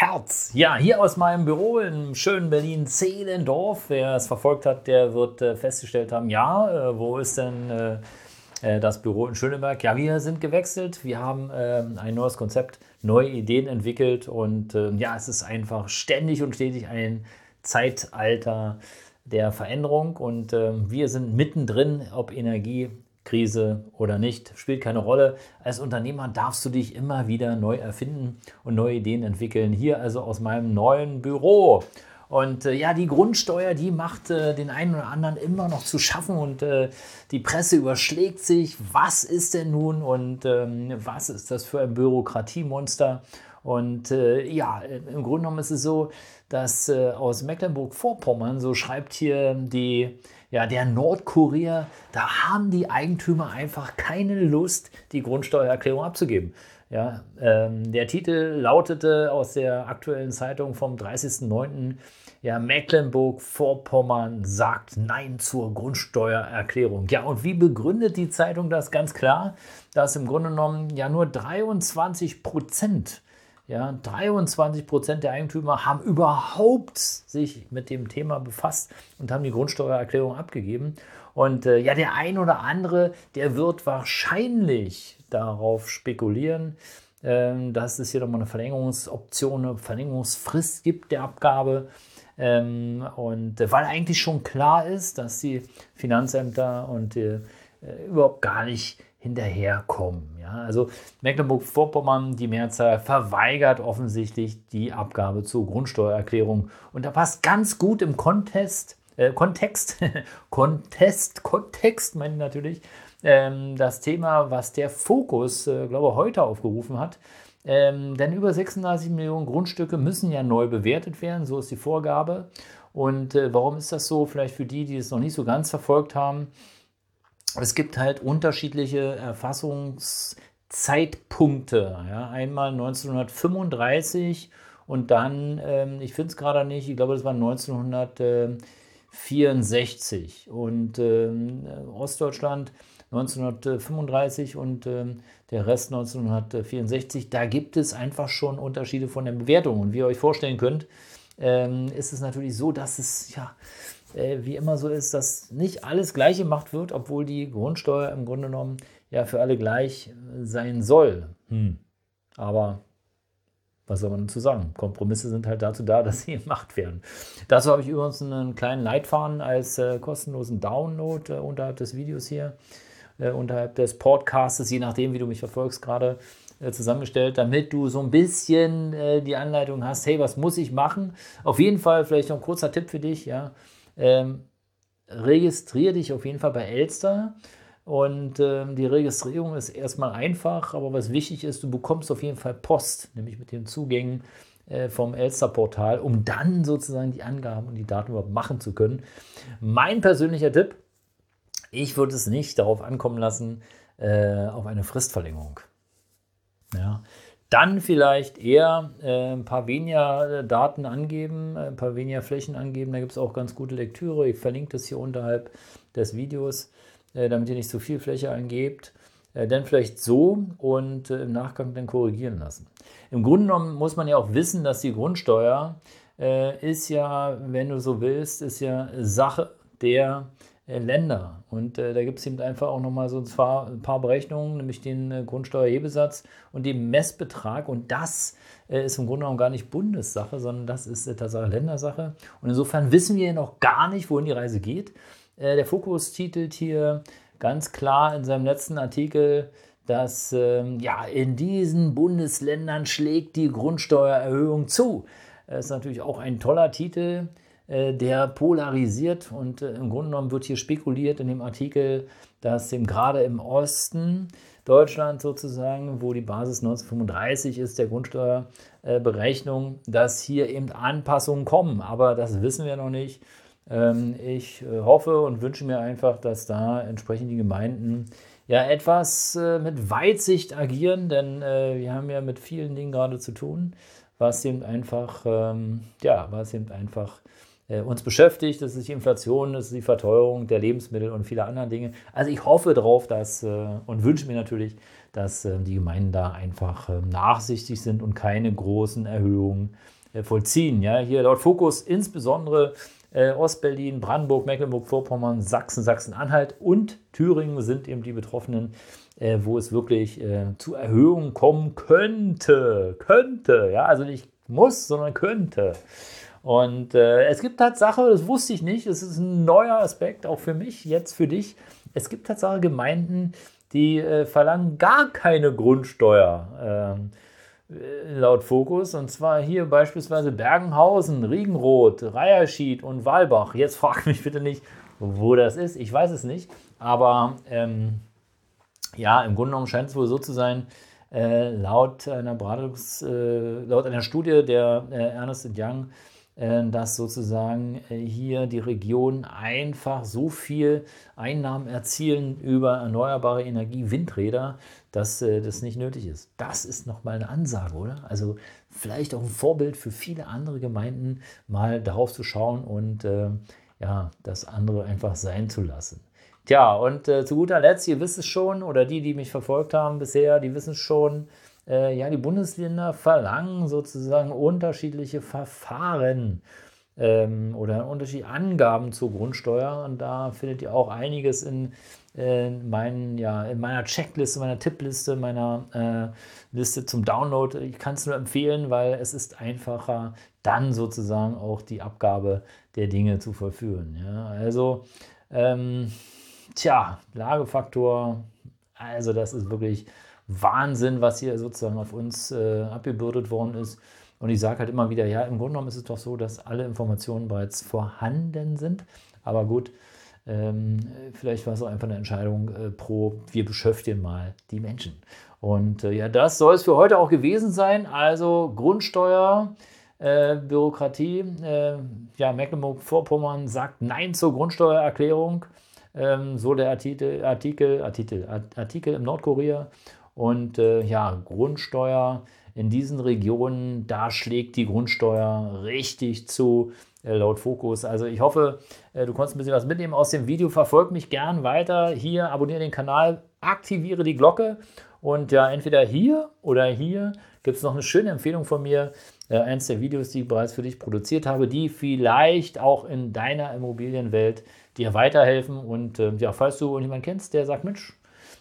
Herz. Ja, hier aus meinem Büro im schönen Berlin-Zehlendorf. Wer es verfolgt hat, der wird äh, festgestellt haben, ja, äh, wo ist denn äh, das Büro in Schöneberg? Ja, wir sind gewechselt. Wir haben ähm, ein neues Konzept, neue Ideen entwickelt und ähm, ja, es ist einfach ständig und stetig ein Zeitalter der Veränderung und ähm, wir sind mittendrin, ob Energie, Krise oder nicht, spielt keine Rolle. Als Unternehmer darfst du dich immer wieder neu erfinden und neue Ideen entwickeln. Hier also aus meinem neuen Büro. Und äh, ja, die Grundsteuer, die macht äh, den einen oder anderen immer noch zu schaffen und äh, die Presse überschlägt sich. Was ist denn nun und ähm, was ist das für ein Bürokratiemonster? Und äh, ja, im Grunde genommen ist es so, dass äh, aus Mecklenburg-Vorpommern, so schreibt hier die ja, der Nordkorea, da haben die Eigentümer einfach keine Lust, die Grundsteuererklärung abzugeben. Ja, ähm, der Titel lautete aus der aktuellen Zeitung vom 30.09. Ja, Mecklenburg-Vorpommern sagt Nein zur Grundsteuererklärung. Ja, und wie begründet die Zeitung das ganz klar? Dass im Grunde genommen ja nur 23 Prozent ja, 23 Prozent der Eigentümer haben überhaupt sich mit dem Thema befasst und haben die Grundsteuererklärung abgegeben. Und äh, ja, der ein oder andere, der wird wahrscheinlich darauf spekulieren, äh, dass es hier nochmal eine Verlängerungsoption, eine Verlängerungsfrist gibt der Abgabe. Ähm, und äh, weil eigentlich schon klar ist, dass die Finanzämter und äh, überhaupt gar nicht hinterherkommen. Ja? Also Mecklenburg-Vorpommern, die Mehrzahl, verweigert offensichtlich die Abgabe zur Grundsteuererklärung. Und da passt ganz gut im Contest, äh, Kontext, Contest, Kontext meine ich natürlich, ähm, das Thema, was der Fokus, äh, glaube heute aufgerufen hat. Ähm, denn über 36 Millionen Grundstücke müssen ja neu bewertet werden, so ist die Vorgabe. Und äh, warum ist das so? Vielleicht für die, die es noch nicht so ganz verfolgt haben es gibt halt unterschiedliche Erfassungszeitpunkte. Ja. Einmal 1935 und dann, ähm, ich finde es gerade nicht, ich glaube, das war 1964 und ähm, Ostdeutschland 1935 und ähm, der Rest 1964. Da gibt es einfach schon Unterschiede von der Bewertung. Und wie ihr euch vorstellen könnt, ähm, ist es natürlich so, dass es ja äh, wie immer so ist, dass nicht alles gleich gemacht wird, obwohl die Grundsteuer im Grunde genommen ja für alle gleich sein soll. Hm. Aber was soll man dazu sagen? Kompromisse sind halt dazu da, dass sie gemacht werden. Dazu habe ich übrigens einen kleinen Leitfaden als äh, kostenlosen Download äh, unterhalb des Videos hier, äh, unterhalb des Podcasts, je nachdem, wie du mich verfolgst, gerade äh, zusammengestellt, damit du so ein bisschen äh, die Anleitung hast, hey, was muss ich machen? Auf jeden Fall vielleicht noch ein kurzer Tipp für dich, ja. Ähm, registriere dich auf jeden Fall bei Elster. Und ähm, die Registrierung ist erstmal einfach, aber was wichtig ist, du bekommst auf jeden Fall Post, nämlich mit den Zugängen äh, vom Elster-Portal, um dann sozusagen die Angaben und die Daten überhaupt machen zu können. Mein persönlicher Tipp, ich würde es nicht darauf ankommen lassen, äh, auf eine Fristverlängerung. Ja, dann vielleicht eher äh, ein paar weniger äh, Daten angeben, äh, ein paar weniger Flächen angeben. Da gibt es auch ganz gute Lektüre. Ich verlinke das hier unterhalb des Videos, damit ihr nicht so viel Fläche angebt. Dann vielleicht so und im Nachgang dann korrigieren lassen. Im Grunde genommen muss man ja auch wissen, dass die Grundsteuer ist ja, wenn du so willst, ist ja Sache der Länder. Und äh, da gibt es eben einfach auch nochmal so ein paar, ein paar Berechnungen, nämlich den äh, Grundsteuerhebesatz und den Messbetrag. Und das äh, ist im Grunde genommen gar nicht Bundessache, sondern das ist äh, Tatsache Ländersache. Und insofern wissen wir noch gar nicht, wohin die Reise geht. Äh, der Fokus titelt hier ganz klar in seinem letzten Artikel, dass ähm, ja, in diesen Bundesländern schlägt die Grundsteuererhöhung zu. Das ist natürlich auch ein toller Titel. Äh, der polarisiert und äh, im Grunde genommen wird hier spekuliert in dem Artikel, dass eben gerade im Osten Deutschland sozusagen, wo die Basis 1935 ist, der Grundsteuerberechnung, dass hier eben Anpassungen kommen. Aber das wissen wir noch nicht. Ähm, ich äh, hoffe und wünsche mir einfach, dass da entsprechend die Gemeinden ja etwas mit Weitsicht agieren, denn wir haben ja mit vielen Dingen gerade zu tun, was eben einfach, ähm, ja, was eben einfach uns beschäftigt. Das ist die Inflation, das ist die Verteuerung der Lebensmittel und viele andere Dinge. Also ich hoffe darauf, dass äh, und wünsche mir natürlich, dass äh, die Gemeinden da einfach ähm, nachsichtig sind und keine großen Erhöhungen vollziehen. Ja, hier laut Fokus insbesondere Ostberlin, Brandenburg, Mecklenburg-Vorpommern, Sachsen, Sachsen-Anhalt und Thüringen sind eben die Betroffenen, wo es wirklich zu Erhöhungen kommen könnte. Könnte, ja, also nicht muss, sondern könnte. Und äh, es gibt Tatsache, das wusste ich nicht, es ist ein neuer Aspekt, auch für mich, jetzt für dich. Es gibt Tatsache Gemeinden, die äh, verlangen gar keine Grundsteuer. Äh, laut Fokus. Und zwar hier beispielsweise Bergenhausen, Riegenroth, Reierschied und Walbach. Jetzt frag mich bitte nicht, wo das ist. Ich weiß es nicht. Aber ähm, ja, im Grunde genommen scheint es wohl so zu sein, äh, laut einer äh, laut einer Studie der äh, Ernest Young dass sozusagen äh, hier die Regionen einfach so viel Einnahmen erzielen über erneuerbare Energie, Windräder, dass äh, das nicht nötig ist. Das ist nochmal eine Ansage, oder? Also vielleicht auch ein Vorbild für viele andere Gemeinden, mal darauf zu schauen und äh, ja, das andere einfach sein zu lassen. Tja, und äh, zu guter Letzt, ihr wisst es schon, oder die, die mich verfolgt haben bisher, die wissen es schon, äh, ja, die Bundesländer verlangen sozusagen unterschiedliche Verfahren ähm, oder unterschiedliche Angaben zur Grundsteuer. Und da findet ihr auch einiges in, in, meinen, ja, in meiner Checkliste, meiner Tippliste, meiner äh, Liste zum Download. Ich kann es nur empfehlen, weil es ist einfacher, dann sozusagen auch die Abgabe der Dinge zu vollführen. Ja? Also, ähm, tja, Lagefaktor, also das ist wirklich Wahnsinn, was hier sozusagen auf uns äh, abgebürdet worden ist. Und ich sage halt immer wieder, ja, im Grunde genommen ist es doch so, dass alle Informationen bereits vorhanden sind. Aber gut, ähm, vielleicht war es auch einfach eine Entscheidung äh, pro, wir beschäftigen mal die Menschen. Und äh, ja, das soll es für heute auch gewesen sein. Also Grundsteuer, äh, Bürokratie. Äh, ja, Mecklenburg-Vorpommern sagt Nein zur Grundsteuererklärung. Ähm, so der Artikel, Artikel, Artikel, Artikel im Nordkorea. Und äh, ja, Grundsteuer in diesen Regionen, da schlägt die Grundsteuer richtig zu, äh, laut Fokus. Also ich hoffe, äh, du konntest ein bisschen was mitnehmen aus dem Video. Verfolg mich gern weiter hier, abonniere den Kanal, aktiviere die Glocke und ja, entweder hier oder hier gibt es noch eine schöne Empfehlung von mir. Äh, eins der Videos, die ich bereits für dich produziert habe, die vielleicht auch in deiner Immobilienwelt dir weiterhelfen. Und äh, ja, falls du jemanden kennst, der sagt, Mensch,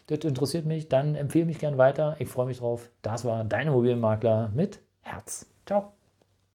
das interessiert mich, dann empfehle mich gern weiter. Ich freue mich drauf. Das war dein Immobilienmakler mit Herz. Ciao.